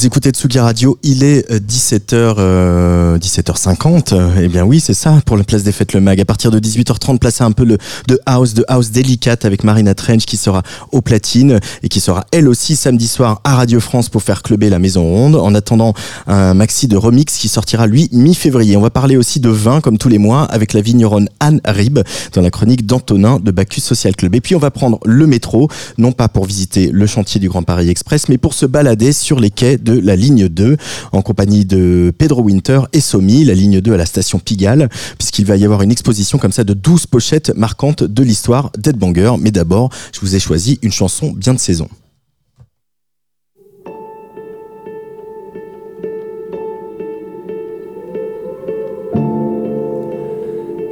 Vous écoutez Tsugi Radio, il est 17h, euh, 17h50. Euh, eh bien oui, c'est ça pour la place des fêtes le mag. À partir de 18h30, placez un peu le, de house, de house délicate avec Marina Trench qui sera au platine et qui sera elle aussi samedi soir à Radio France pour faire clubber la Maison Ronde. En attendant un maxi de remix qui sortira lui mi-février. On va parler aussi de vin comme tous les mois avec la vigneronne Anne Rib dans la chronique d'Antonin de Bacchus Social Club. Et puis on va prendre le métro, non pas pour visiter le chantier du Grand Paris Express, mais pour se balader sur les quais la ligne 2 en compagnie de Pedro Winter et Somi, la ligne 2 à la station Pigalle, puisqu'il va y avoir une exposition comme ça de 12 pochettes marquantes de l'histoire d'Edbanger. Mais d'abord, je vous ai choisi une chanson bien de saison.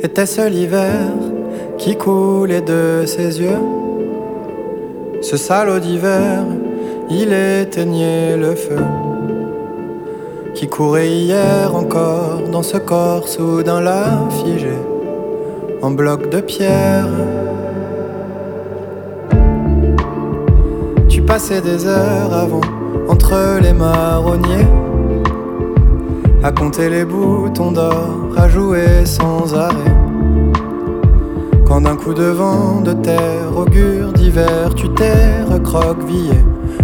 Était-ce l'hiver qui coulait de ses yeux? Ce salaud d'hiver il éteignait le feu qui courait hier encore dans ce corps soudain là figé en bloc de pierre. Tu passais des heures avant entre les marronniers à compter les boutons d'or, à jouer sans arrêt. Quand d'un coup de vent de terre augure d'hiver, tu t'es recroquevillé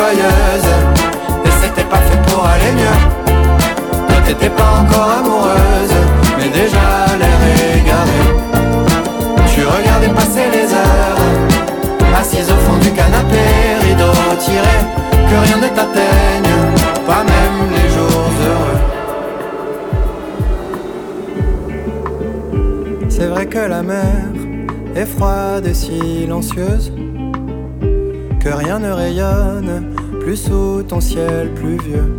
Et c'était pas fait pour aller mieux. Toi t'étais pas encore amoureuse, mais déjà l'air égaré. Tu regardais passer les heures, assise au fond du canapé, rideau tiré, que rien ne t'atteigne, pas même les jours heureux. C'est vrai que la mer est froide et silencieuse, que rien ne rayonne plus sous ton ciel pluvieux.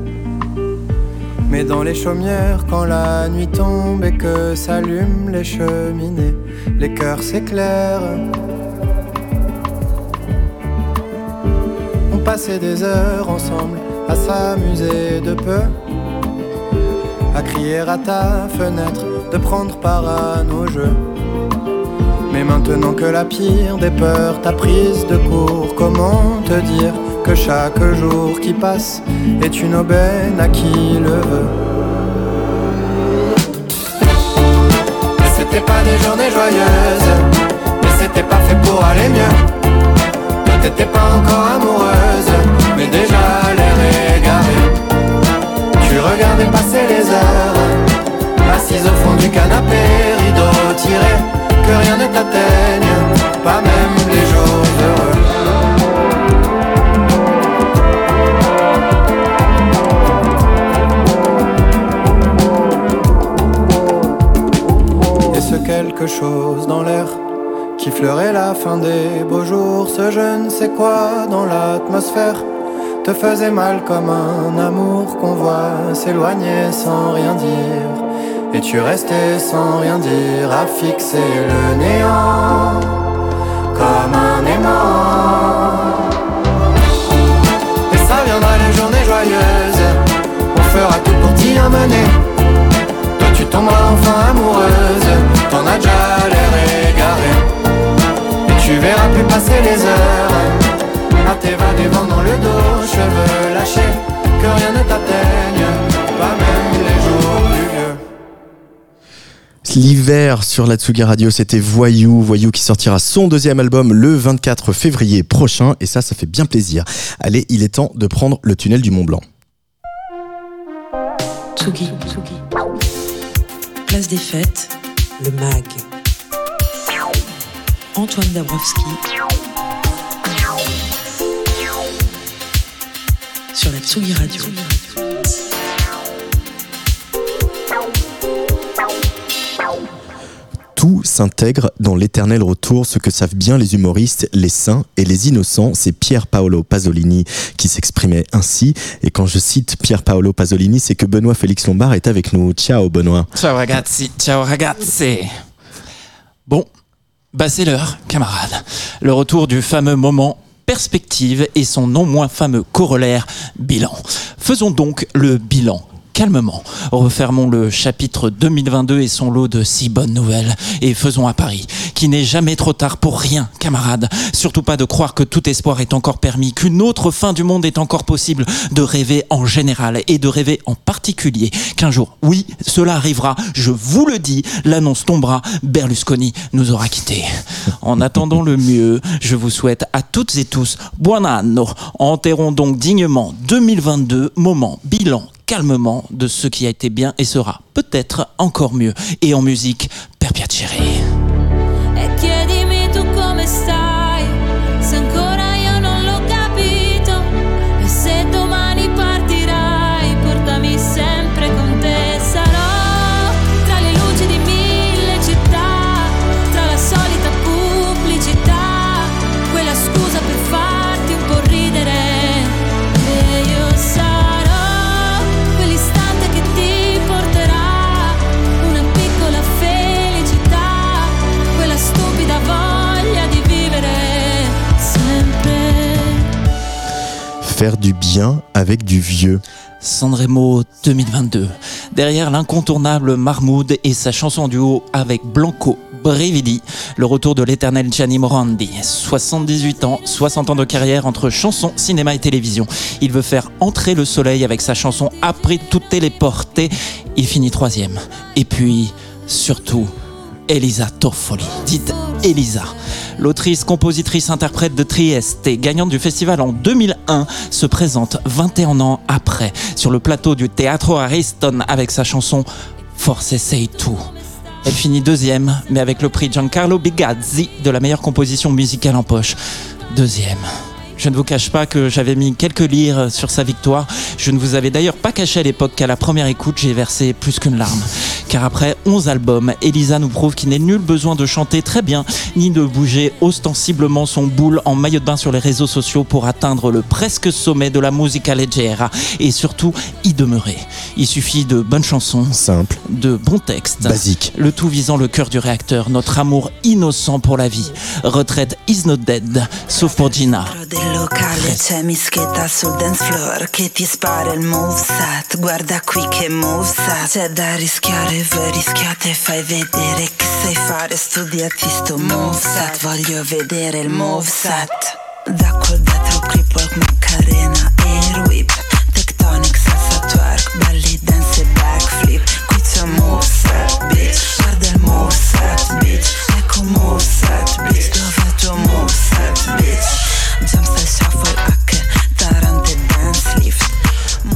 Mais dans les chaumières, quand la nuit tombe et que s'allument les cheminées, les cœurs s'éclairent. On passait des heures ensemble à s'amuser de peu, à crier à ta fenêtre, de prendre part à nos jeux. Mais maintenant que la pire des peurs t'a prise de court, comment te dire que chaque jour qui passe est une aubaine à qui le veut c'était pas des journées joyeuses, mais c'était pas fait pour aller mieux. T'étais pas encore amoureuse, mais déjà l'air égaré. Tu regardais passer les heures, assise au fond du canapé, rideau tiré, que rien ne t'atteigne, pas même les jours heureux. Chose dans l'air qui fleurait la fin des beaux jours, ce je ne sais quoi dans l'atmosphère te faisait mal comme un amour qu'on voit s'éloigner sans rien dire. Et tu restais sans rien dire à fixer le néant comme un aimant. Et ça viendra les journées joyeuses, on fera tout pour t'y amener. Toi tu tomberas enfin amoureuse, l'hiver sur la Tsugi Radio, c'était Voyou, Voyou qui sortira son deuxième album le 24 février prochain et ça ça fait bien plaisir. Allez, il est temps de prendre le tunnel du Mont Blanc. Tsugi, Place des fêtes, le mag. Antoine Dabrowski. Sur la Tsugi Radio. Tout s'intègre dans l'éternel retour, ce que savent bien les humoristes, les saints et les innocents. C'est Pier Paolo Pasolini qui s'exprimait ainsi. Et quand je cite Pier Paolo Pasolini, c'est que Benoît Félix Lombard est avec nous. Ciao Benoît. Ciao ragazzi, ciao ragazzi. Bon, bah c'est l'heure, camarades. Le retour du fameux moment perspective et son non moins fameux corollaire bilan. Faisons donc le bilan calmement. Refermons le chapitre 2022 et son lot de si bonnes nouvelles et faisons à Paris, qui n'est jamais trop tard pour rien, camarades. Surtout pas de croire que tout espoir est encore permis, qu'une autre fin du monde est encore possible, de rêver en général et de rêver en particulier qu'un jour, oui, cela arrivera, je vous le dis, l'annonce tombera, Berlusconi nous aura quittés. En attendant le mieux, je vous souhaite à toutes et tous buon anno. Enterrons donc dignement 2022, moment bilan calmement de ce qui a été bien et sera peut-être encore mieux. Et en musique, per Faire du bien avec du vieux. Sanremo 2022. Derrière l'incontournable Marmoud et sa chanson duo avec Blanco Brevidi, le retour de l'éternel Gianni Morandi. 78 ans, 60 ans de carrière entre chansons, cinéma et télévision. Il veut faire entrer le soleil avec sa chanson Après tout téléporté. Il finit troisième. Et puis, surtout, Elisa Toffoli, dite Elisa. L'autrice, compositrice, interprète de Trieste et gagnante du festival en 2001 se présente 21 ans après sur le plateau du Teatro Ariston avec sa chanson Force Sei Tu. Elle finit deuxième, mais avec le prix Giancarlo Bigazzi de la meilleure composition musicale en poche. Deuxième. Je ne vous cache pas que j'avais mis quelques lires sur sa victoire. Je ne vous avais d'ailleurs pas caché à l'époque qu'à la première écoute, j'ai versé plus qu'une larme. Car après 11 albums, Elisa nous prouve qu'il n'est nul besoin de chanter très bien, ni de bouger ostensiblement son boule en maillot de bain sur les réseaux sociaux pour atteindre le presque sommet de la musica leggera et surtout y demeurer. Il suffit de bonnes chansons, Simple, de bons textes, basique. le tout visant le cœur du réacteur, notre amour innocent pour la vie. Retraite is not dead, sauf pour Gina. Locale c'è mischetta sul dance floor che ti spara il moveset. Guarda qui che moveset. C'è da rischiare voi rischiate fai vedere che sai fare studiati sto moveset. Voglio vedere il moveset. Da quel dietro cripple macarena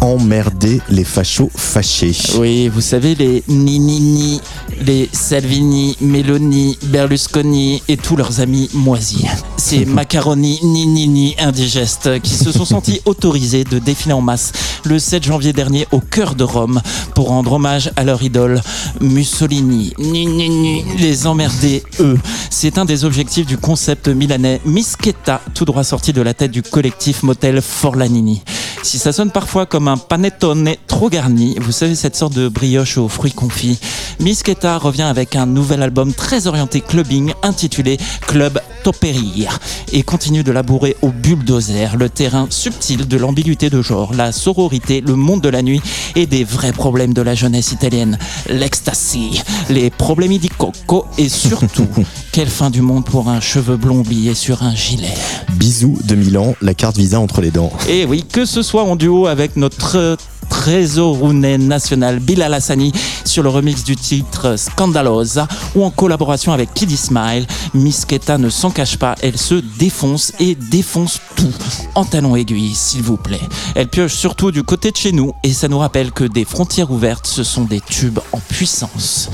Emmerder les fachos fâchés. Oui, vous savez, les Ninini, les Salvini, Meloni, Berlusconi et tous leurs amis moisis. Ces macaronis Ninini indigestes qui se sont sentis autorisés de défiler en masse le 7 janvier dernier au cœur de Rome pour rendre hommage à leur idole Mussolini. Ninini, les emmerder, eux. C'est un des objectifs du concept milanais Mischetta, tout droit sorti de la tête du collectif motel Forlanini. Si ça sonne parfois comme un panettone trop garni, vous savez cette sorte de brioche aux fruits confits, Mischetta revient avec un nouvel album très orienté clubbing intitulé Club Toperir et continue de labourer au bulldozer le terrain subtil de l'ambiguïté de genre, la sororité, le monde de la nuit et des vrais problèmes de la jeunesse italienne, l'ecstasy, les problèmes di coco et surtout quelle fin du monde pour un cheveu blond oublié sur un gilet. Bisous de Milan, la carte visa entre les dents. Et oui, que ce soit en duo avec notre trésorounais national Bilal Hassani sur le remix du titre Scandalosa ou en collaboration avec Kiddy Smile, Misketa ne s'en cache pas, elle se défonce et défonce tout en talons aiguilles, s'il vous plaît. Elle pioche surtout du côté de chez nous et ça nous rappelle que des frontières ouvertes, ce sont des tubes en puissance.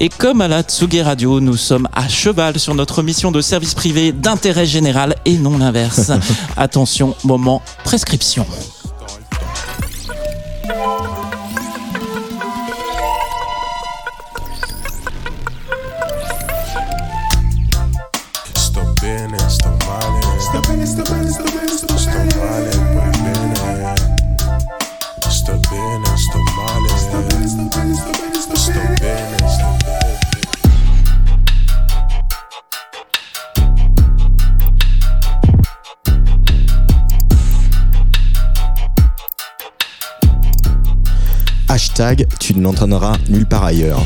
Et comme à la Tsugi Radio, nous sommes à cheval sur notre mission de service privé d'intérêt général et non l'inverse. Attention, moment prescription. Hashtag, tu ne l'entendras nulle part ailleurs.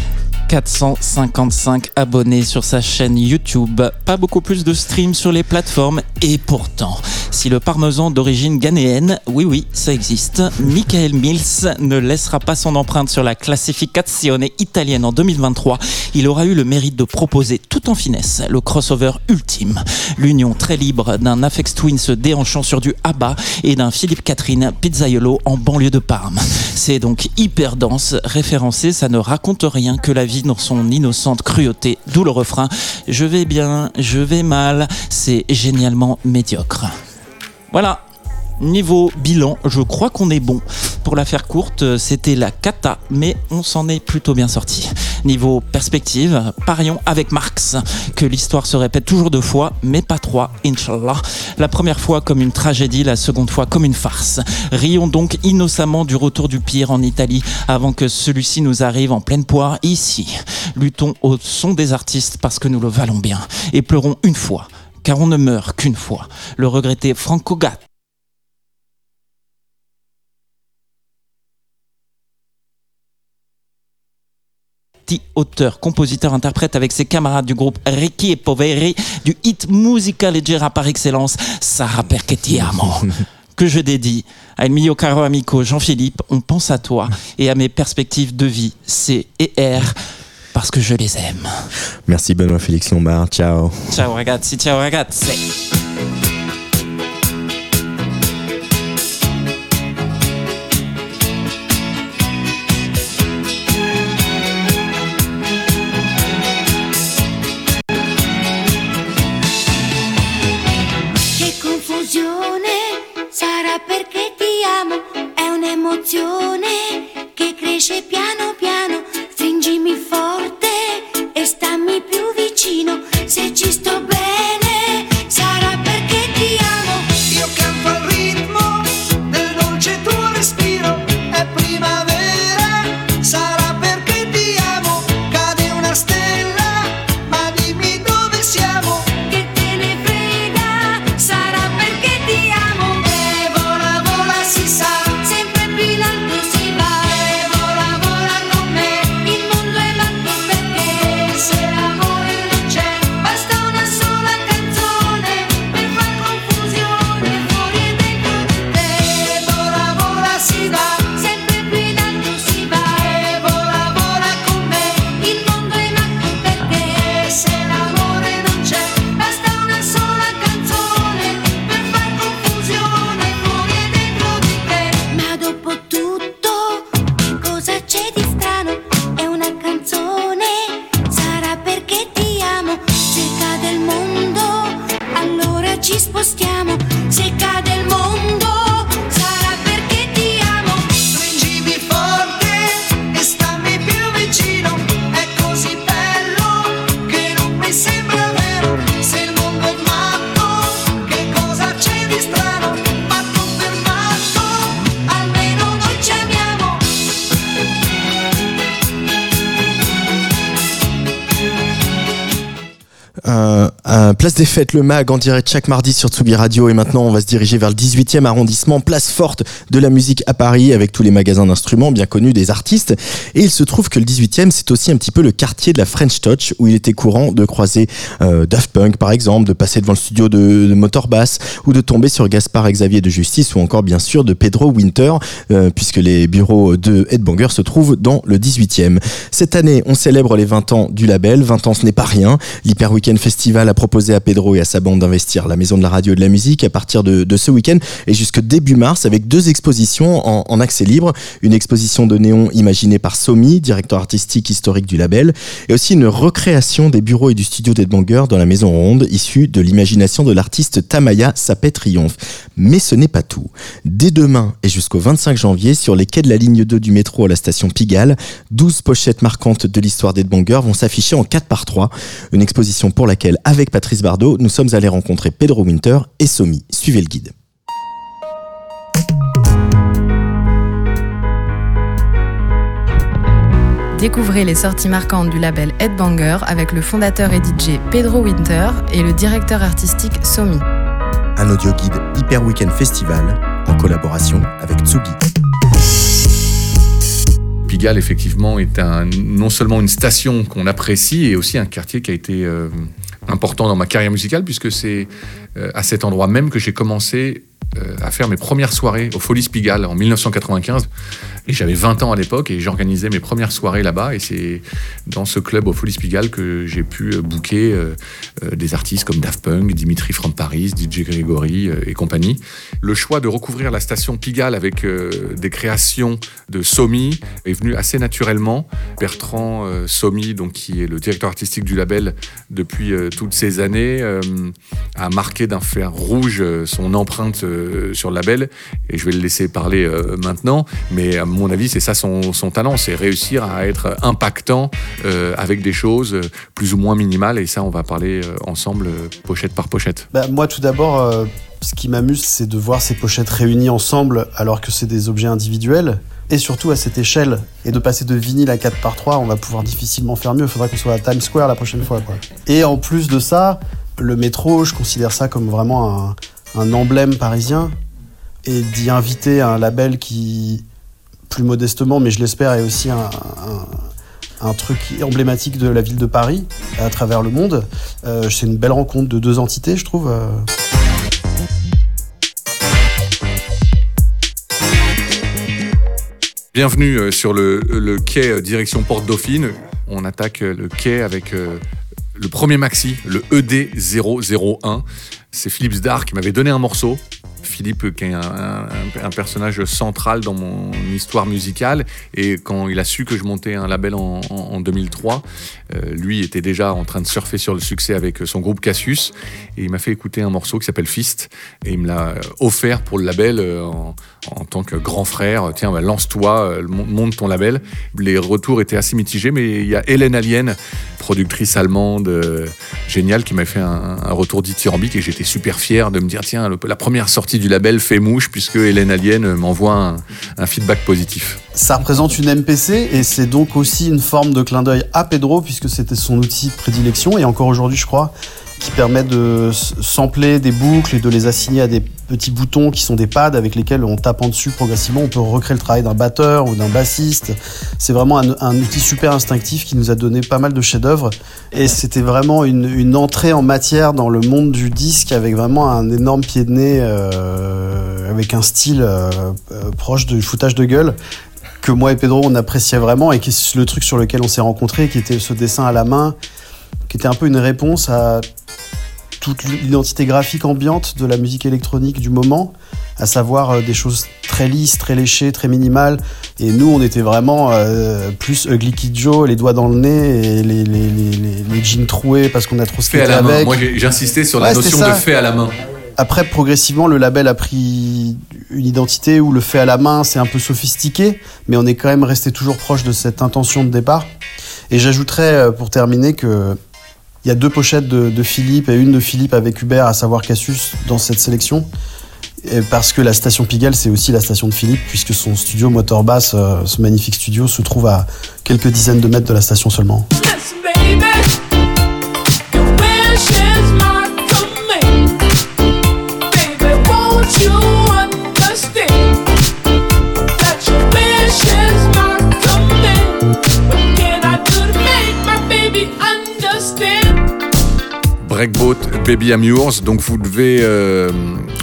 455 abonnés sur sa chaîne YouTube. Pas beaucoup plus de streams sur les plateformes. Et pourtant, si le parmesan d'origine ghanéenne, oui oui, ça existe, Michael Mills ne laissera pas son empreinte sur la classificazione italienne en 2023. Il aura eu le mérite de proposer tout en finesse le crossover ultime. L'union très libre d'un Afex Twin se déhanchant sur du ABBA et d'un Philippe Catherine Pizzaiolo en banlieue de Parme. C'est donc hyper dense, référencé, ça ne raconte rien que la vie dans son innocente cruauté, d'où le refrain Je vais bien, je vais mal, c'est génialement médiocre. Voilà. Niveau bilan, je crois qu'on est bon. Pour la faire courte, c'était la cata, mais on s'en est plutôt bien sorti. Niveau perspective, parions avec Marx que l'histoire se répète toujours deux fois, mais pas trois, inshallah. La première fois comme une tragédie, la seconde fois comme une farce. Rions donc innocemment du retour du pire en Italie avant que celui-ci nous arrive en pleine poire ici. Luttons au son des artistes parce que nous le valons bien et pleurons une fois car on ne meurt qu'une fois. Le regretté Franco Gatti auteur, compositeur, interprète avec ses camarades du groupe Ricky et Poveri du hit musical leggera par excellence, Sarah perché ti amo. que je dédie à El mio caro amico Jean-Philippe, on pense à toi et à mes perspectives de vie, C et R, parce que je les aime. Merci Benoît Félix Lombard, ciao. Ciao ragazzi, ciao ragazzi. Che confusione sarà perché ti amo, è un'emozione place le MAG en direct chaque mardi sur Tsugi Radio. Et maintenant on va se diriger vers le 18e arrondissement, place forte de la musique à Paris avec tous les magasins d'instruments bien connus des artistes. Et il se trouve que le 18e c'est aussi un petit peu le quartier de la French Touch où il était courant de croiser euh, Daft Punk par exemple, de passer devant le studio de, de Motorbass ou de tomber sur Gaspard Xavier de Justice ou encore bien sûr de Pedro Winter euh, puisque les bureaux de Headbanger se trouvent dans le 18e. Cette année on célèbre les 20 ans du label, 20 ans ce n'est pas rien, l'Hyper Weekend Festival a proposé à Pedro et à sa bande d'investir la Maison de la Radio et de la Musique à partir de, ce week-end et jusque début mars avec deux expositions en, accès libre. Une exposition de néon imaginée par Somi, directeur artistique historique du label, et aussi une recréation des bureaux et du studio d'Edbanger dans la Maison Ronde, issue de l'imagination de l'artiste Tamaya Sapé Triomphe. Mais ce n'est pas tout. Dès demain et jusqu'au 25 janvier, sur les quais de la ligne 2 du métro à la station Pigalle, 12 pochettes marquantes de l'histoire d'Edbanger vont s'afficher en 4 par 3. Une exposition pour laquelle, avec Patrice Nous sommes allés rencontrer Pedro Winter et Somi. Suivez le guide. Découvrez les sorties marquantes du label Headbanger avec le fondateur et DJ Pedro Winter et le directeur artistique Somi. Un audio guide Hyper Weekend Festival en collaboration avec Tsugi. Pigalle, effectivement, est un, non seulement une station qu'on apprécie, et aussi un quartier qui a été euh, important dans ma carrière musicale, puisque c'est euh, à cet endroit même que j'ai commencé euh, à faire mes premières soirées au Folies Pigalle en 1995. J'avais 20 ans à l'époque et j'organisais mes premières soirées là-bas. Et c'est dans ce club au Folies Pigalle que j'ai pu euh, booker euh, euh, des artistes comme Daft Punk, Dimitri from Paris, DJ Grégory et compagnie. Le choix de recouvrir la station Pigalle avec des créations de Somi est venu assez naturellement. Bertrand Somi, donc, qui est le directeur artistique du label depuis toutes ces années, a marqué d'un fer rouge son empreinte sur le label. Et je vais le laisser parler maintenant. Mais mon avis, c'est ça son, talent, c'est réussir à être impactant euh, avec des choses euh, plus ou moins minimales. Et ça, on va parler euh, ensemble, pochette par pochette. Bah, moi, tout d'abord, ce qui m'amuse, c'est de voir ces pochettes réunies ensemble alors que c'est des objets individuels. Et surtout à cette échelle. Et de passer de vinyle à 4 par 3 on va pouvoir difficilement faire mieux. Il faudra qu'on soit à Times Square la prochaine fois. Et en plus de ça, le métro, je considère ça comme vraiment un emblème parisien. Et d'y inviter un label qui, plus modestement, mais je l'espère, est aussi un, truc emblématique de la ville de Paris à travers le monde. Euh, c'est une belle rencontre de deux entités, je trouve. Bienvenue euh, sur le, quai euh, direction Porte Dauphine. On attaque le quai avec le premier maxi, le E ED001. C'est Philippe Zdar qui m'avait donné un morceau. Philippe, qui est un, personnage central dans mon histoire musicale, et quand il a su que je montais un label en, en- en 2003, euh, lui était déjà en train de surfer sur le succès avec son groupe Cassius, et il m'a fait écouter un morceau qui s'appelle Fist, et il me l'a euh, offert pour le label euh, en, en tant que grand frère. Tiens, bah, lance-toi, euh, mon- monte ton label. Les retours étaient assez mitigés, mais il y a Hélène Alien, productrice allemande euh, géniale, qui m'a fait un, retour dithyrambique, et j'étais super fier de me dire, tiens, la première sortie du label fait mouche, puisque Hélène Alien euh, m'envoie un, un feedback positif. Ça représente une MPC et c'est donc aussi une forme de clin d'œil à Pedro puisque c'était son outil de prédilection et encore aujourd'hui je crois qui permet de sampler des boucles et de les assigner à des petits boutons qui sont des pads avec lesquels on tapant dessus progressivement on peut recréer le travail d'un batteur ou d'un bassiste. C'est vraiment un, outil super instinctif qui nous a donné pas mal de chefs-d'œuvre et c'était vraiment une, une entrée en matière dans le monde du disque avec vraiment un énorme pied de nez euh, avec un style euh, euh, proche du foutage de gueule que moi et Pedro on appréciait vraiment et qui est le truc sur lequel on s'est rencontrés, qui était ce dessin à la main, qui était un peu une réponse à toute l'identité graphique ambiante de la musique électronique du moment, à savoir euh, des choses très lisses, très léchées, très minimales. Et nous, on était vraiment euh, plus Ugly Kid Joe, les doigts dans le nez et les, les, les, les, jeans troués parce qu'on a trop Fait à la main. avec. Moi, j'insistais sur la Ouais, notion de fait à la main. Après, progressivement, le label a pris une identité où le fait à la main, c'est un peu sophistiqué, mais on est quand même resté toujours proche de cette intention de départ. Et j'ajouterais, euh, pour terminer, que il y a deux pochettes de, Philippe et une de Philippe avec Hubert, à savoir Cassius, dans cette sélection. Parce que la station Pigalle, c'est aussi la station de Philippe, puisque son studio Motor Bass, euh, ce magnifique studio, se trouve à quelques dizaines de mètres de la station seulement. Baby Yours. Donc vous devez euh,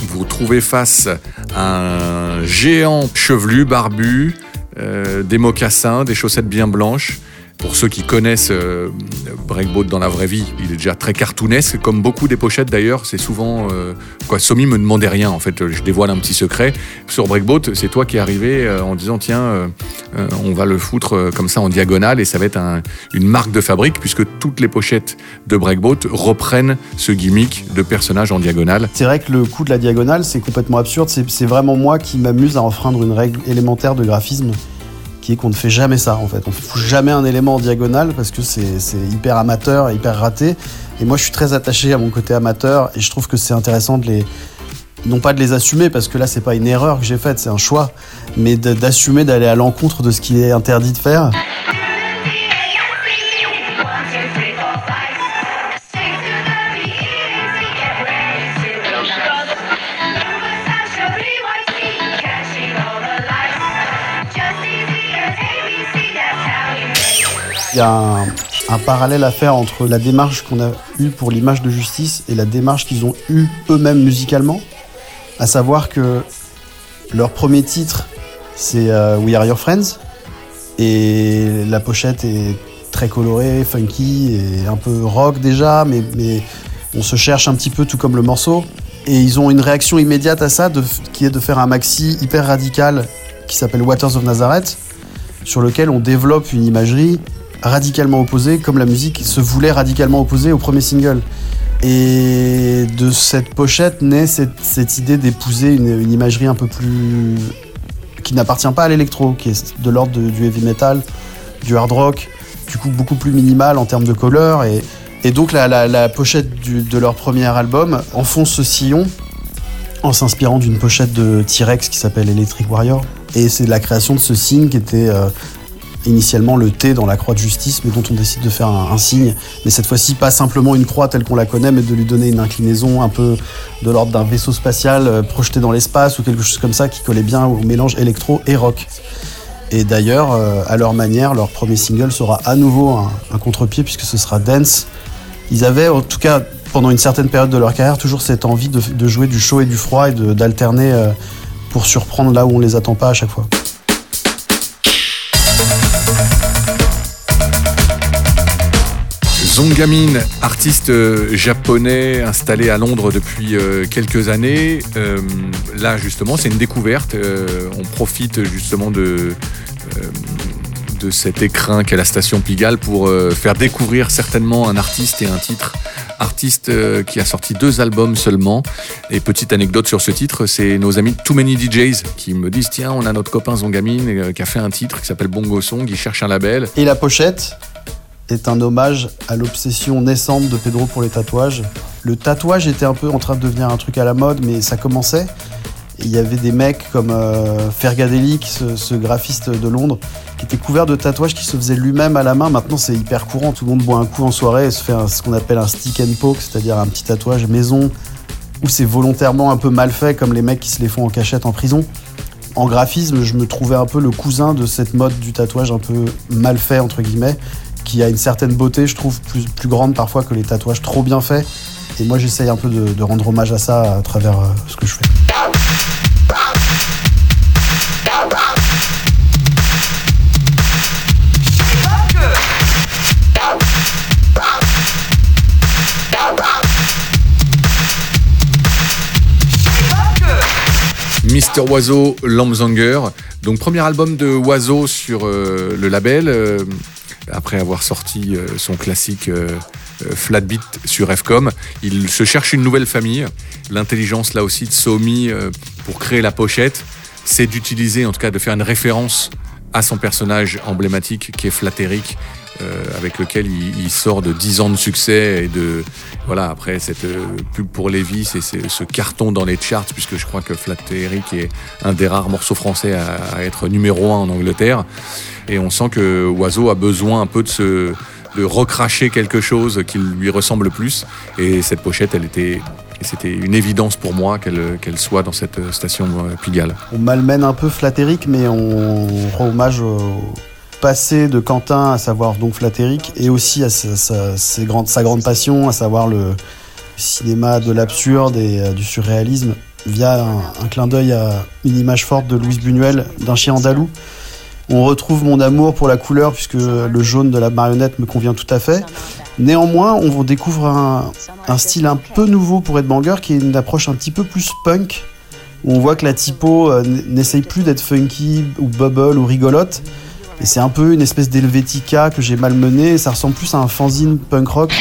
vous trouver face à un géant chevelu, barbu, euh, des mocassins, des chaussettes bien blanches. Pour ceux qui connaissent euh, Breakboat dans la vraie vie, il est déjà très cartoonesque, comme beaucoup des pochettes d'ailleurs. C'est souvent euh, quoi. Somi me demandait rien en fait. Je dévoile un petit secret sur Breakboat. C'est toi qui es arrivé euh, en disant tiens, euh, on va le foutre comme ça en diagonale et ça va être un- une marque de fabrique puisque toutes les pochettes de Breakboat reprennent ce gimmick de personnage en diagonale. C'est vrai que le coup de la diagonale, c'est complètement absurde. C'est vraiment moi qui m'amuse à enfreindre une règle élémentaire de graphisme, qu'on ne fait jamais ça, en fait. On ne fout jamais un élément en diagonale parce que c'est hyper amateur hyper raté. Et moi, je suis très attaché à mon côté amateur et je trouve que c'est intéressant de les, non pas de les assumer parce que là, c'est pas une erreur que j'ai faite, c'est un choix, mais d'assumer d'aller à l'encontre de ce qui est interdit de faire. Y a un, parallèle à faire entre la démarche qu'on a eue pour l'image de justice et la démarche qu'ils ont eue eux-mêmes musicalement. À savoir que leur premier titre, c'est euh, We Are Your Friends. Et la pochette est très colorée, funky et un peu rock déjà, mais, mais on se cherche un petit peu tout comme le morceau. Et ils ont une réaction immédiate à ça, qui est de faire un maxi hyper radical qui s'appelle Waters of Nazareth, sur lequel on développe une imagerie radicalement opposée, comme la musique se voulait radicalement opposée au premier single. Et de cette pochette naît cette, idée d'épouser une, imagerie un peu plus. qui n'appartient pas à l'électro, qui est de l'ordre du heavy metal, du hard rock, du coup beaucoup plus minimal en termes de couleur. Et, et donc la, pochette de leur premier album enfonce ce sillon en s'inspirant d'une pochette de T-Rex qui s'appelle Electric Warrior. Et c'est la création de ce signe qui était euh, initialement le T dans la croix de justice, mais dont on décide de faire un, signe. Mais cette fois-ci, pas simplement une croix telle qu'on la connaît, mais de lui donner une inclinaison un peu de l'ordre d'un vaisseau spatial euh, projeté dans l'espace ou quelque chose comme ça qui collait bien au mélange électro et rock. Et d'ailleurs, euh, à leur manière, leur premier single sera à nouveau un, contre-pied puisque ce sera Dance. Ils avaient, en tout cas, pendant une certaine période de leur carrière, toujours cette envie de, jouer du chaud et du froid et d'alterner euh, pour surprendre là où on les attend pas à chaque fois. Zongamin, artiste euh, japonais installé à Londres depuis euh, quelques années. Euh, là, justement, c'est une découverte. On profite justement de, de cet écrin qu'est la station Pigalle pour faire découvrir certainement un artiste et un titre. Artiste qui a sorti deux albums seulement. Et petite anecdote sur ce titre, c'est nos amis Too Many DJs qui me disent tiens, on a notre copain Zongamin qui a fait un titre qui s'appelle Bongo Song, il cherche un label. Et la pochette? Est un hommage à l'obsession naissante de Pedro pour les tatouages. Le tatouage était un peu en train de devenir un truc à la mode, mais ça commençait. Il y avait des mecs comme euh, ce, graphiste de Londres, qui était couvert de tatouages qui se faisait lui-même à la main. Maintenant, c'est hyper courant. Tout le monde boit un coup en soirée et se fait ce qu'on appelle un stick and poke, c'est-à-dire un petit tatouage maison, où c'est volontairement un peu mal fait, comme les mecs qui se les font en cachette en prison. En graphisme, je me trouvais un peu le cousin de cette mode du tatouage un peu mal fait, entre guillemets, qui a une certaine beauté, je trouve, plus, plus grande parfois que les tatouages trop bien faits. Et moi, j'essaye un peu de, rendre hommage à ça à travers euh, ce que je fais. Mister Oiseau, Lambzanger. Donc premier album de Oiseau sur euh, le label, euh, après avoir sorti euh, son classique euh, euh, Flat Beat sur Fcom. Il se cherche une nouvelle famille. L'intelligence là aussi de Somi pour créer la pochette, c'est d'utiliser, en tout cas de faire une référence à son personnage emblématique qui est Flatteric, euh, avec lequel il, sort de 10 ans de succès et de voilà après cette euh, pub pour Levi, c'est c'est ce carton dans les charts puisque je crois que Flatteric est un des rares morceaux français à, être numéro un en Angleterre et on sent que Oiseau a besoin un peu de se de recracher quelque chose qui lui ressemble plus et cette pochette elle était et c'était une évidence pour moi qu'elle qu'elle soit dans cette station euh, Pigalle. On malmène un peu Flatteric, mais on rend hommage au passé de Quentin, à savoir donc Flatteric, et aussi à sa, grande passion, à savoir le cinéma de l'absurde et euh, du surréalisme, via un, clin d'œil à une image forte de Louise Buñuel, d'un chien andalou. On retrouve mon amour pour la couleur, puisque le jaune de la marionnette me convient tout à fait. Néanmoins, on découvre un, style un peu nouveau pour Ed Banger, qui est une approche un petit peu plus punk, où on voit que la typo euh, n'essaye plus d'être funky ou bubble ou rigolote. Et c'est un peu une espèce d'Helvetica que j'ai malmené. Ça ressemble plus à un fanzine punk rock.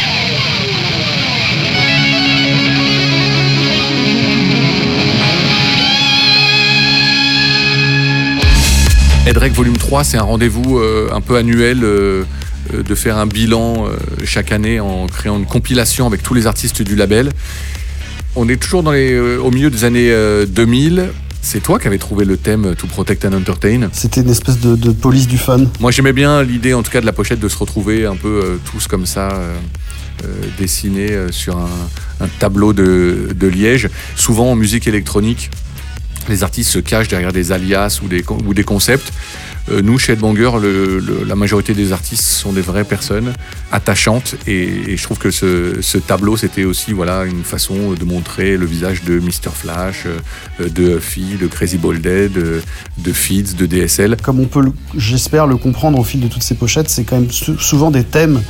Edrec Volume 3, c'est un rendez-vous euh, un peu annuel euh, euh, de faire un bilan chaque année en créant une compilation avec tous les artistes du label. On est toujours au milieu des années euh, 2000. C'est toi qui avais trouvé le thème To Protect and Entertain. C'était une espèce de, de police du fun. Moi j'aimais bien l'idée en tout cas de la pochette de se retrouver un peu euh, tous comme ça, euh, euh, dessinés euh, sur un, un tableau de, de liège. Souvent en musique électronique, les artistes se cachent derrière des alias ou des, con- ou des concepts. Euh, nous, chez Headbanger, le- la majorité des artistes sont des vraies personnes attachantes et, je trouve que ce, tableau, c'était aussi voilà, une façon de montrer le visage de Mr. Flash, euh, de Huffy, de Crazy Ball Dead, de, de Feeds, de DSL. Comme on peut, j'espère, le comprendre au fil de toutes ces pochettes, c'est quand même sou- souvent des thèmes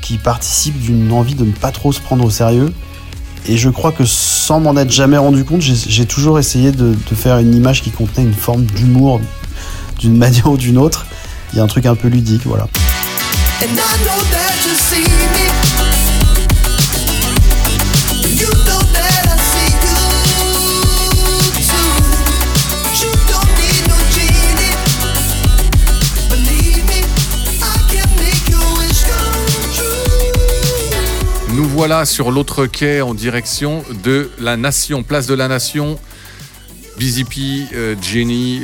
qui participent d'une envie de ne pas trop se prendre au sérieux. Et je crois que sans m'en être jamais rendu compte, j'ai toujours essayé de faire une image qui contenait une forme d'humour d'une manière ou d'une autre. Il y a un truc un peu ludique, voilà. Nous voilà sur l'autre quai en direction de la Nation, place de la Nation. Busy P, euh, Jenny,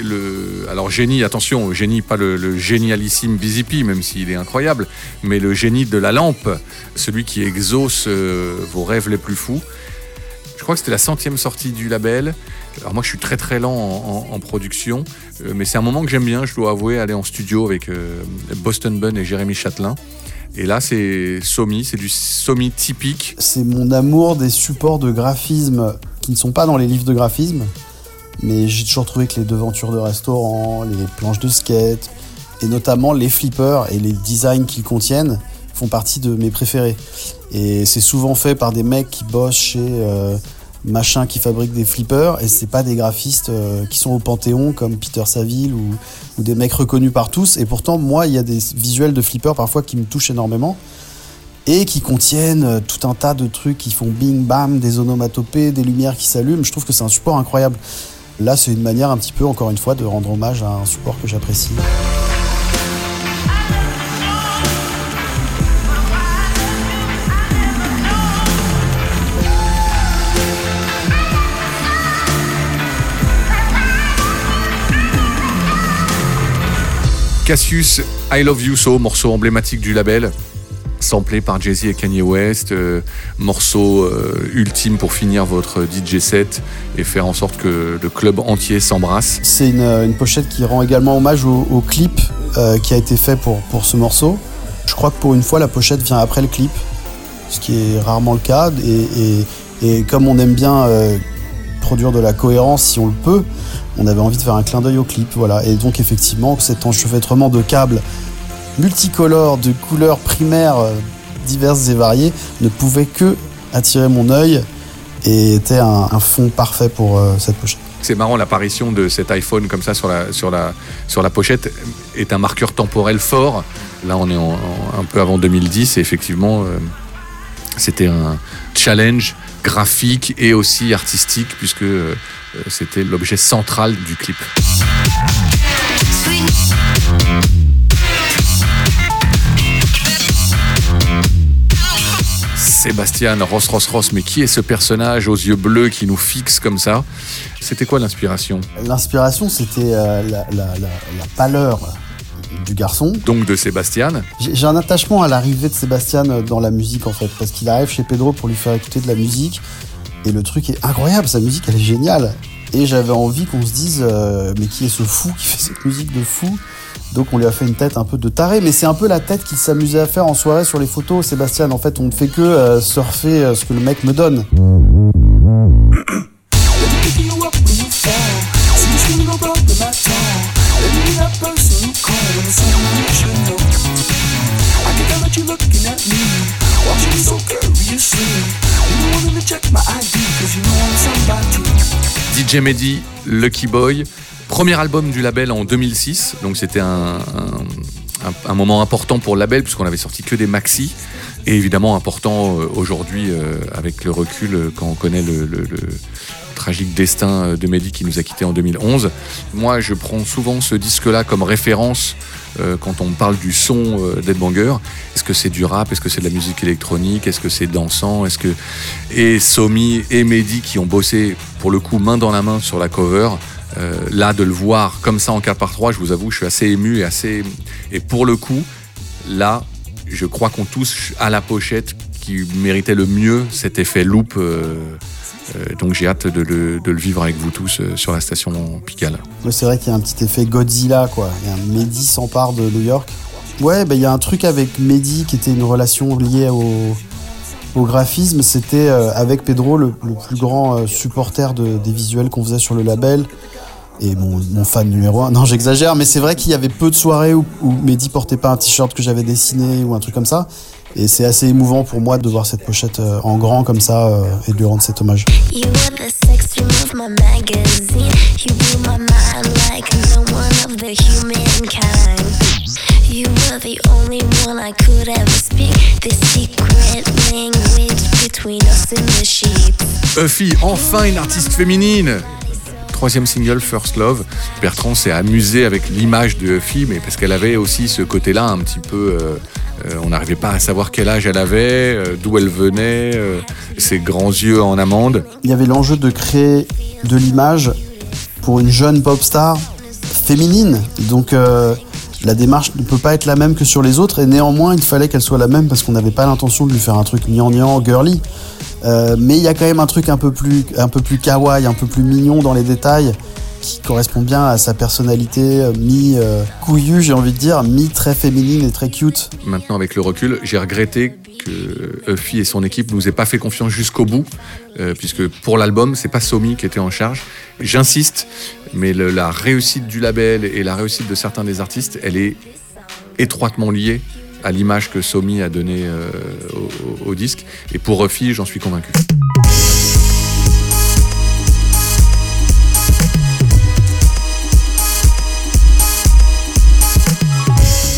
alors génie, attention, génie, pas le, génialissime Busy P, même s'il est incroyable, mais le génie de la lampe, celui qui exauce euh, vos rêves les plus fous. Je crois que c'était la centième sortie du label. Alors moi, je suis très très lent en, en- en production, euh, mais c'est un moment que j'aime bien. Je dois avouer aller en studio avec euh, Boston Bun et Jérémy Châtelain. Et là, c'est Somi, c'est du Somi typique. C'est mon amour des supports de graphisme qui ne sont pas dans les livres de graphisme. Mais j'ai toujours trouvé que les devantures de restaurants, les planches de skate, et notamment les flippers et les designs qu'ils contiennent font partie de mes préférés. Et c'est souvent fait par des mecs qui bossent chez euh, machin qui fabrique des flippers, et c'est pas des graphistes euh, qui sont au Panthéon comme Peter Saville ou, des mecs reconnus par tous. Et pourtant, moi, il y a des visuels de flippers parfois qui me touchent énormément et qui contiennent euh, tout un tas de trucs qui font bing bam, des onomatopées, des lumières qui s'allument. Je trouve que c'est un support incroyable. Là, c'est une manière un petit peu, encore une fois, de rendre hommage à un support que j'apprécie. Cassius, I Love You So, morceau emblématique du label, samplé par Jay-Z et Kanye West, euh, morceau euh, ultime pour finir votre DJ set et faire en sorte que le club entier s'embrasse. C'est une, une pochette qui rend également hommage au, clip euh, qui a été fait pour, pour ce morceau. Je crois que pour une fois, la pochette vient après le clip, ce qui est rarement le cas. Et, et- comme on aime bien euh, produire de la cohérence si on le peut, on avait envie de faire un clin d'œil au clip. Voilà. Et donc, effectivement, cet enchevêtrement de câbles multicolores, de couleurs primaires euh, diverses et variées, ne pouvait que attirer mon œil et était un, fond parfait pour euh, cette pochette. C'est marrant, l'apparition de cet iPhone comme ça sur la, pochette est un marqueur temporel fort. Là, on est un peu avant 2010 et effectivement, euh, c'était un challenge graphique et aussi artistique puisque c'était l'objet central du clip. Sébastien Ross Ross Ross, mais qui est ce personnage aux yeux bleus qui nous fixe comme ça? C'était quoi l'inspiration? L'inspiration, c'était euh, la, la- la- la pâleur du garçon. Donc de Sébastien. J'ai j'ai un attachement à l'arrivée de Sébastien euh, dans la musique en fait, parce qu'il arrive chez Pedro pour lui faire écouter de la musique, et le truc est incroyable, sa musique elle est géniale. Et j'avais envie qu'on se dise, euh, mais qui est ce fou qui fait cette musique de fou? Donc on lui a fait une tête un peu de taré, mais c'est un peu la tête qu'il s'amusait à faire en soirée sur les photos, Sébastien. En fait, on ne fait que euh, surfer euh, ce que le mec me donne. DJ Mehdi, Lucky Boy, premier album du label en 2006, donc c'était un, moment important pour le label puisqu'on avait sorti que des maxi. Et évidemment important euh, aujourd'hui, euh, avec le recul, euh, quand on connaît le, tragique destin de Mehdi qui nous a quittés en 2011. Moi, je prends souvent ce disque-là comme référence quand on parle du son euh, d'Ed Banger. Est-ce que c'est du rap? Est-ce que c'est de la musique électronique? Est-ce que c'est dansant? Est-ce que et Somi et Mehdi qui ont bossé pour le coup main dans la main sur la cover. Euh, là, de le voir comme ça en 4 par 3 je vous avoue, je suis assez ému et assez. Et pour le coup, là, je crois qu'on touche à la pochette qui méritait le mieux cet effet loop. euh, euh, donc j'ai hâte de le, vivre avec vous tous sur la station Pigalle. C'est vrai qu'il y a un petit effet Godzilla, quoi. Il y a un Mehdi s'empare de New York. Ouais, bah, il y a un truc avec Mehdi qui était une relation liée au, au graphisme. C'était avec Pedro le, plus grand supporter de- des visuels qu'on faisait sur le label. Et mon, mon fan numéro un. Non, j'exagère, mais c'est vrai qu'il y avait peu de soirées où, où Mehdi portait pas un t-shirt que j'avais dessiné ou un truc comme ça. Et c'est assez émouvant pour moi de voir cette pochette euh, en grand comme ça euh, et de lui rendre cet hommage. You were the sex dream of my magazine. You blew my mind like no one of the humankind. You were the only one I could ever speak. The secret language between us in the. Huffy, enfin une artiste féminine Troisième single, First Love. Bertrand s'est amusé avec l'image de Huffy, mais parce qu'elle avait aussi ce côté-là un petit peu. euh, euh, on n'arrivait pas à savoir quel âge elle avait, euh, d'où elle venait, ses grands yeux en amande. il y avait l'enjeu de créer de l'image pour une jeune pop star féminine. Donc la démarche ne peut pas être la même que sur les autres et néanmoins il fallait qu'elle soit la même parce qu'on n'avait pas l'intention de lui faire un truc gnangnan, girly. Euh, mais il y a quand même un truc un peu plus, un peu plus kawaii, un peu plus mignon dans les détails qui correspond bien à sa personnalité mi euh, j'ai envie de dire, mi très féminine et très cute. Maintenant, avec le recul, j'ai regretté que Huffy et son équipe nous aient pas fait confiance jusqu'au bout, euh, puisque pour l'album, c'est pas Somi qui était en charge. J'insiste, mais la réussite du label et la réussite de certains des artistes, elle est étroitement liée à l'image que Somi a donnée euh, au, disque. Et pour Huffy, j'en suis convaincu.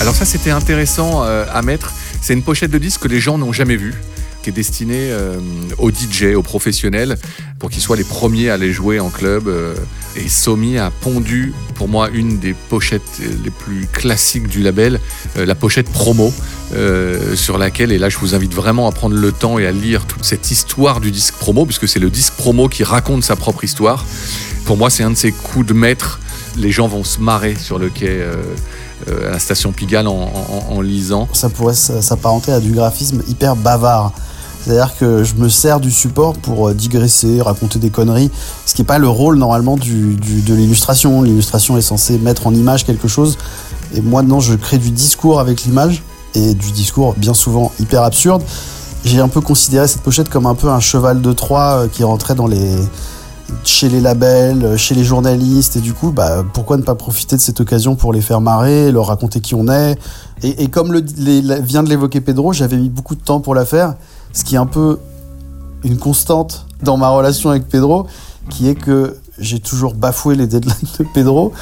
Alors ça, c'était intéressant euh, à mettre. C'est une pochette de disque que les gens n'ont jamais vue, qui est destinée euh, aux DJ, aux professionnels, pour qu'ils soient les premiers à les jouer en club. euh. et Somi a pondu, pour moi, une des pochettes les plus classiques du label, euh, la pochette promo, sur laquelle, et là je vous invite vraiment à prendre le temps et à lire toute cette histoire du disque promo, puisque c'est le disque promo qui raconte sa propre histoire. Pour moi, c'est un de ses coups de maître. Les gens vont se marrer sur le quai. à la station Pigalle en, lisant. ça pourrait s'apparenter à du graphisme hyper bavard. C'est-à-dire que je me sers du support pour euh, digresser, raconter des conneries, ce qui n'est pas le rôle normalement de l'illustration. L'illustration est censée mettre en image quelque chose, et moi non, je crée du discours avec l'image, et du discours bien souvent hyper absurde. J'ai un peu considéré cette pochette comme un peu un cheval de Troie euh, qui rentrait dans les chez les labels, euh, chez les journalistes, et du coup, bah, pourquoi ne pas profiter de cette occasion pour les faire marrer, leur raconter qui on est? Et, comme vient de l'évoquer Pedro, j'avais mis beaucoup de temps pour la faire, ce qui est un peu une constante dans ma relation avec Pedro, qui est que j'ai toujours bafoué les deadlines de Pedro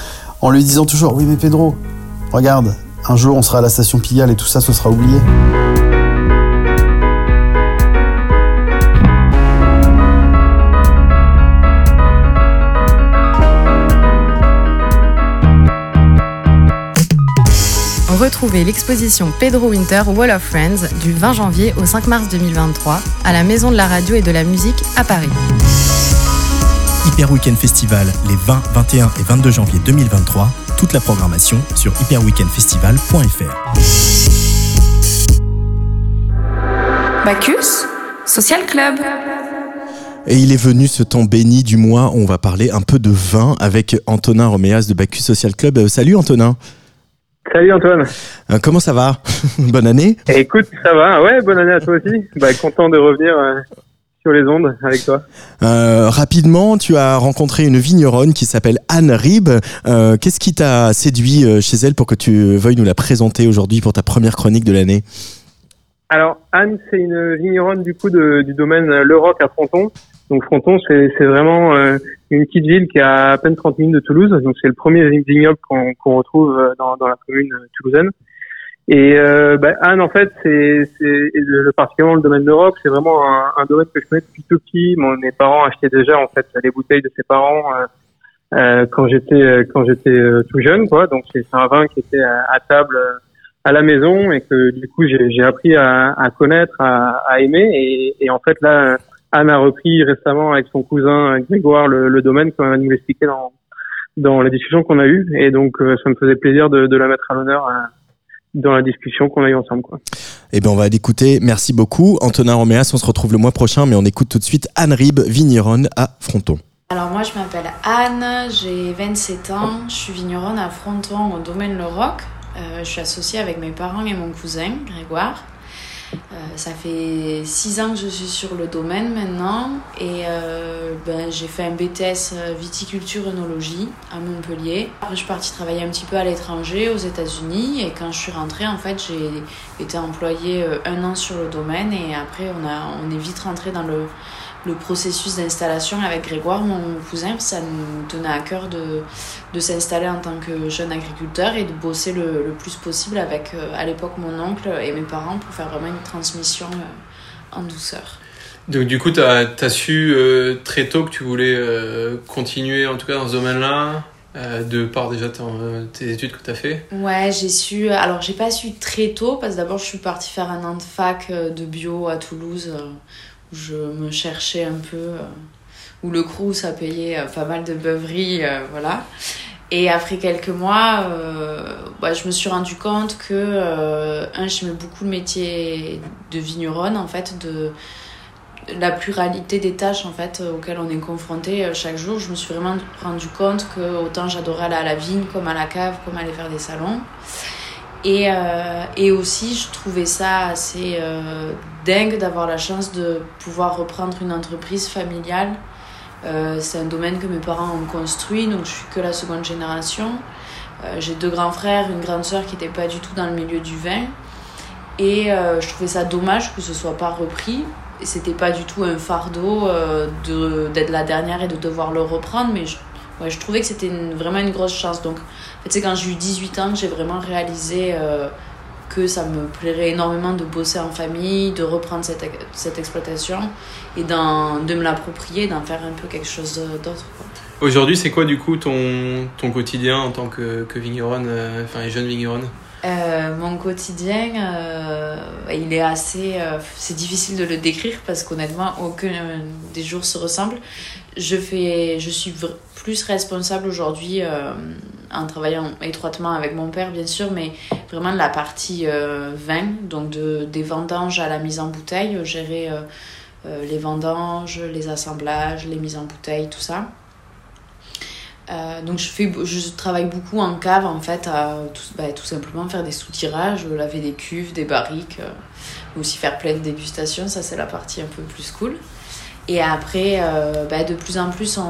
en lui disant toujours Oui, mais Pedro, regarde, un jour on sera à la station Pigalle et tout ça, ce sera oublié. Retrouvez l'exposition Pedro Winter Wall of Friends du 20 janvier au 5 mars 2023 à la Maison de la Radio et de la Musique à Paris. Hyper Weekend Festival les 20, 21 et 22 janvier 2023. Toute la programmation sur hyperweekendfestival.fr. Bacchus Social Club. Et il est venu ce temps béni du mois où on va parler un peu de vin avec Antonin Roméas de Bacchus Social Club. Euh, salut Antonin. Salut Antoine. Euh, comment ça va? Bonne année. Écoute, ça va Ouais, bonne année à toi aussi. Bah, content de revenir euh, sur les ondes avec toi. Euh, rapidement, tu as rencontré une vigneronne qui s'appelle Anne Rib. Qu'est-ce qui t'a séduit chez elle pour que tu veuilles nous la présenter aujourd'hui pour ta première chronique de l'année? Alors, Anne, c'est une vigneronne du coup de- du domaine Le Roc à Fronton. Donc Fronton, c'est vraiment une petite ville qui a à peine 30 minutes de Toulouse. Donc c'est le premier vignoble qu'on qu'on retrouve euh, dans, dans la commune euh, toulousaine. Et euh, bah, Anne, en fait, c'est particulièrement le domaine de rock, c'est vraiment un, un domaine que je connais depuis tout petit. Mon, mes parents achetaient déjà en fait les bouteilles de ses parents euh, euh, quand j'étais quand j'étais tout jeune, quoi. Donc c'est un vin qui était à, à table à la maison et que du coup j'ai j'ai appris à, à connaître, à, à aimer. Et, et en fait là, Anne a repris récemment avec son cousin Grégoire le, le domaine comme elle nous l'expliquait dans dans la discussion qu'on a eue. Et donc euh, ça me faisait plaisir de, de la mettre à l'honneur. euh, dans la discussion qu'on a eue ensemble. Quoi. Eh ben, on va l'écouter. Merci beaucoup. Antonin Roméas, on se retrouve le mois prochain, mais on écoute tout de suite Anne Rib, vigneronne à Fronton. Alors moi je m'appelle Anne, j'ai 27 ans, je suis vigneronne à Fronton au domaine Le Roc. Euh, je suis associée avec mes parents et mon cousin Grégoire. Euh, ça fait 6 ans que je suis sur le domaine maintenant et euh, ben, j'ai fait un BTS viticulture œnologie à Montpellier. Après je suis partie travailler un petit peu à l'étranger aux États-Unis et quand je suis rentrée en fait j'ai été employée euh, un an sur le domaine et après on, a, on est vite rentré dans le, le processus d'installation avec Grégoire, mon cousin, ça nous tenait à cœur de, de s'installer en tant que jeune agriculteur et de bosser le, le plus possible avec, euh, à l'époque, mon oncle et mes parents pour faire vraiment une transmission euh, en douceur. Donc du coup, tu as, su euh, très tôt que tu voulais euh, continuer, en tout cas dans ce domaine-là, euh, de par déjà ton, tes études que tu as fait? Ouais, j'ai su. Alors, j'ai pas su très tôt parce que d'abord, je suis partie faire un an de fac de bio à Toulouse où je me cherchais un peu. euh, où le Crous a payé euh, pas mal de beuveries, euh, voilà. Et après quelques mois, bah, je me suis rendu compte que, un, j'aimais beaucoup le métier de vigneronne, en fait, de la pluralité des tâches en fait auxquelles on est confronté chaque jour. Je me suis vraiment rendu compte que autant j'adorais aller à la vigne comme à la cave, comme aller faire des salons. Et, et aussi, je trouvais ça assez euh, dingue d'avoir la chance de pouvoir reprendre une entreprise familiale. Euh, c'est un domaine que mes parents ont construit, donc je suis que la seconde génération. Euh, J'ai deux grands frères, une grande sœur qui n'était pas du tout dans le milieu du vin. Et euh, je trouvais ça dommage que ce soit pas repris. C'était pas du tout un fardeau de- d'être la dernière et de devoir le reprendre, mais je, ouais, je trouvais que c'était vraiment une grosse chance. Donc, en fait, c'est quand j'ai eu 18 ans que j'ai vraiment réalisé que ça me plairait énormément de bosser en famille, de reprendre cette, cette exploitation et de me l'approprier, d'en faire un peu quelque chose d'autre. Aujourd'hui, c'est quoi du coup ton, ton quotidien en tant que, que vigneronne, euh, enfin jeune vigneronne? Euh, mon quotidien, euh, il est assez. euh, c'est difficile de le décrire parce qu'honnêtement, aucun des jours se ressemble. Je, fais, je suis plus responsable aujourd'hui en travaillant étroitement avec mon père, bien sûr, mais vraiment la partie euh, vin, donc de, des vendanges à la mise en bouteille, gérer euh, euh, les vendanges, les assemblages, les mises en bouteille, tout ça. Donc je, travaille beaucoup en cave en fait à tout, bah, tout simplement faire des soutirages, laver des cuves, des barriques, aussi faire plein de dégustations, ça c'est la partie un peu plus cool. Et après, euh, bah, de plus en plus,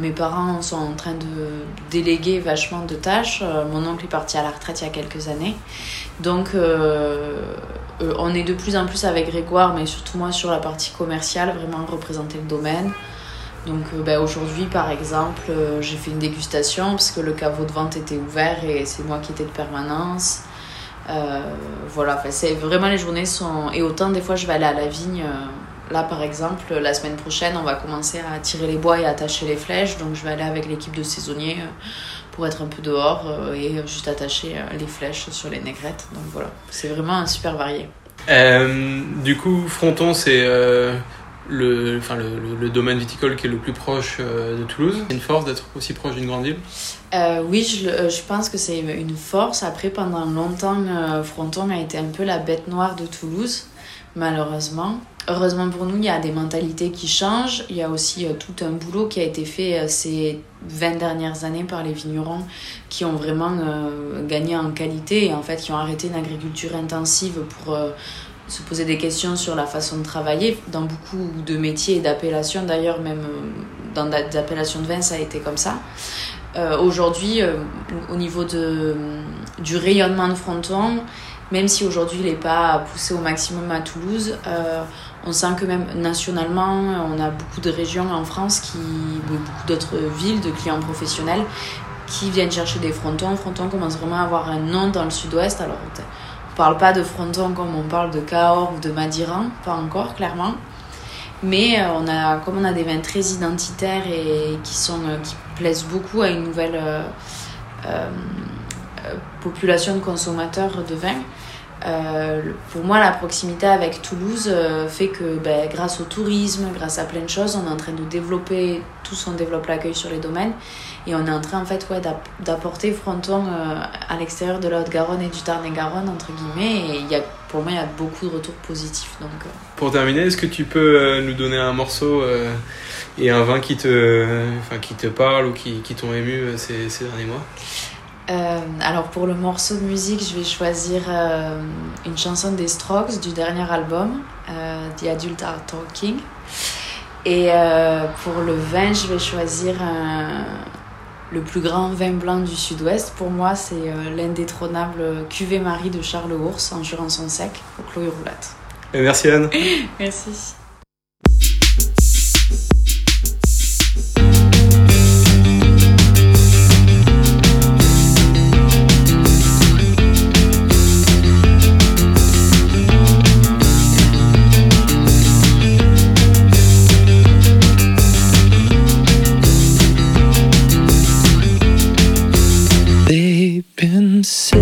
mes parents sont en train de déléguer vachement de tâches. Euh, mon oncle est parti à la retraite il y a quelques années. Donc euh, euh, on est de plus en plus avec Grégoire, mais surtout moi sur la partie commerciale, vraiment représenter le domaine. Donc euh, ben, aujourd'hui, par exemple, j'ai fait une dégustation parce que le caveau de vente était ouvert et c'est moi qui étais de permanence. Voilà, c'est vraiment les journées sont... Et autant des fois, je vais aller à la vigne. Là, par exemple, la semaine prochaine, on va commencer à tirer les bois et à attacher les flèches. Donc je vais aller avec l'équipe de saisonniers euh, pour être un peu dehors euh, et juste attacher euh, les flèches sur les négrettes. Donc voilà, c'est vraiment un super varié. Euh, Du coup, Fronton, c'est euh, le, enfin, le, le- le domaine viticole qui est le plus proche euh, de Toulouse. C'est une force d'être aussi proche d'une grande ville? Euh, oui, je, pense que c'est une force. Après, pendant longtemps, Fronton a été un peu la bête noire de Toulouse, malheureusement. Heureusement pour nous, il y a des mentalités qui changent. Il y a aussi euh, tout un boulot qui a été fait euh, ces 20 dernières années par les vignerons qui ont vraiment euh, gagné en qualité et en fait qui ont arrêté une agriculture intensive pour se poser des questions sur la façon de travailler. Dans beaucoup de métiers et d'appellations, d'ailleurs, même dans des appellations de vin, ça a été comme ça. Aujourd'hui, au niveau de, du rayonnement de Fronton, même si aujourd'hui il n'est pas poussé au maximum à Toulouse, on sent que même nationalement, on a beaucoup de régions en France, qui, beaucoup d'autres villes de clients professionnels qui viennent chercher des frontons. Fronton commence vraiment à avoir un nom dans le sud-ouest. Alors, on parle pas de fronton comme on parle de Cahors ou de Madiran, pas encore, clairement. Mais euh, on a, comme on a des vins très identitaires et qui, sont, euh, qui plaisent beaucoup à une nouvelle euh, population de consommateurs de vin, le- pour moi, la proximité avec Toulouse euh, fait que ben, grâce au tourisme, grâce à plein de choses, on est en train de développer, tous on développe l'accueil sur les domaines, et on est en train en fait ouais, d'app- d'apporter Fronton euh, à l'extérieur de la Haute-Garonne et du Tarn-et-Garonne, entre guillemets, et pour moi, il y a beaucoup de retours positifs. Donc, euh, Pour terminer, est-ce que tu peux euh, nous donner un morceau euh, et un vin qui te, enfin, qui te parle ou qui, qui t'ont ému euh, ces derniers mois? Euh, alors pour le morceau de musique, je vais choisir euh, une chanson des Strokes du dernier album, euh, The Adult Are Talking. Et pour le vin, je vais choisir le plus grand vin blanc du sud-ouest. Pour moi, c'est l'indétrônable Cuvée Marie de Charles Ours en Jurançon sec au Chloé Roulette. Et Merci Anne. Merci. sunset.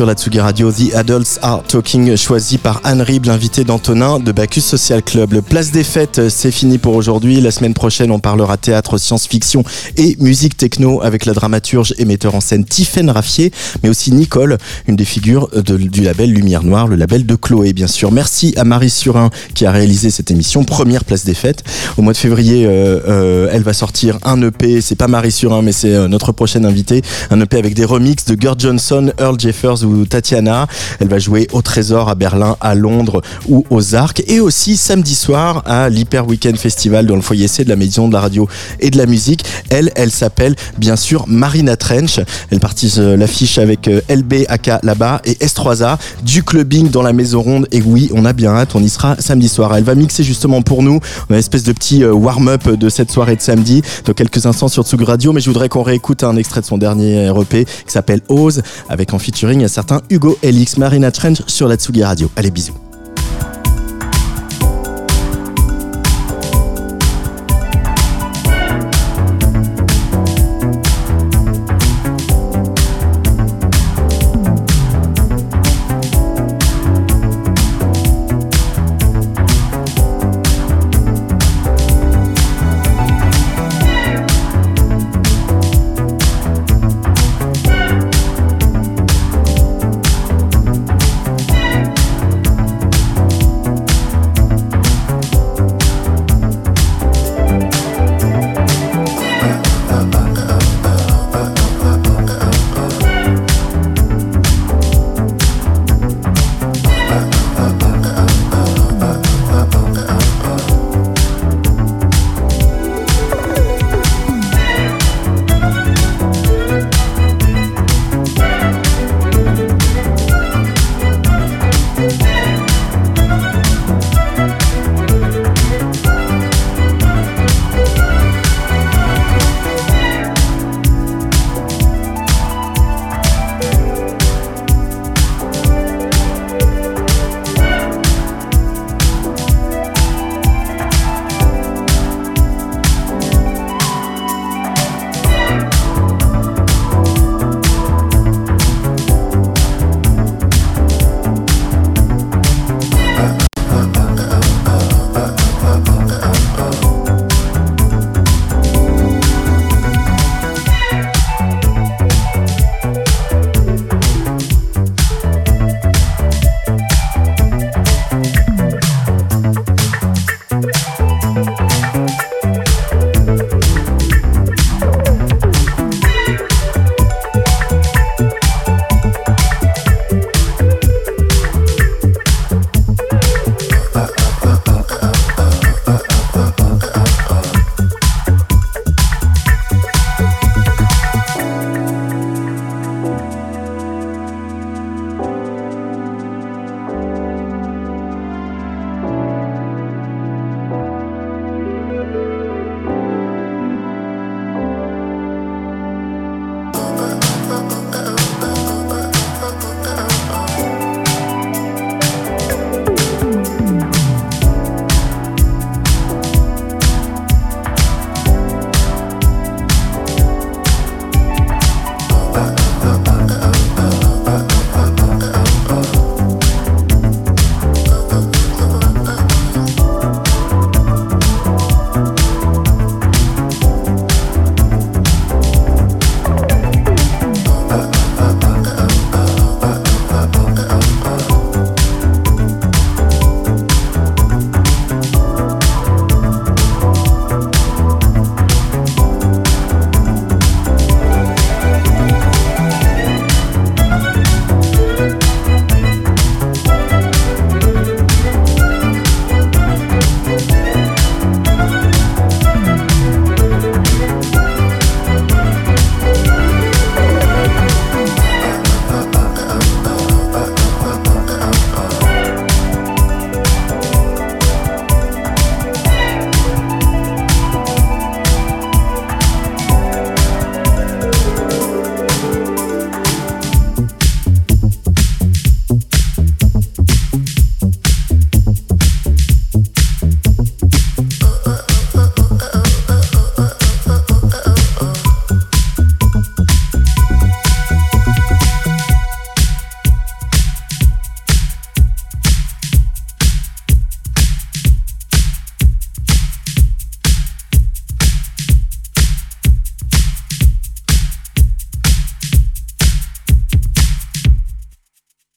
Sur la Tsugi Radio, The Adults Are Talking, choisi par Anne Rib, l'invité d'Antonin de Bacchus Social Club. Place des Fêtes, euh, c'est fini pour aujourd'hui. La semaine prochaine, on parlera théâtre, science-fiction et musique techno avec la dramaturge et metteur en scène Tiffaine Raffier, mais aussi Nicole, une des figures de- du label Lumière Noire, le label de Chloé, bien sûr. Merci à Marie Surin qui a réalisé cette émission, première Place des Fêtes. Au mois de février, euh, euh, elle va sortir un EP, c'est pas Marie Surin, mais c'est euh, notre prochaine invitée, un EP avec des remixes de Gert Johnson, Earl Jeffers ou Tatiana. Elle va jouer au Trésor à Berlin, à Londres ou aux Arcs et aussi samedi soir à l'Hyper Weekend Festival dans le foyer C de la Maison de la Radio et de la Musique. Elle, elle s'appelle bien sûr Marina Trench. Elle partise euh, l'affiche avec euh, LBAK là-bas et S3A du clubbing dans la Maison Ronde. Et oui, on a bien hâte, on y sera samedi soir. Elle va mixer justement pour nous. Une espèce de petit euh, warm-up de cette soirée de samedi dans quelques instants sur Tsug Radio. Mais je voudrais qu'on réécoute un extrait de son dernier EP qui s'appelle Ose avec en featuring certain Hugo Elix, Marina Trench sur la Tsugi Radio. Allez, bisous.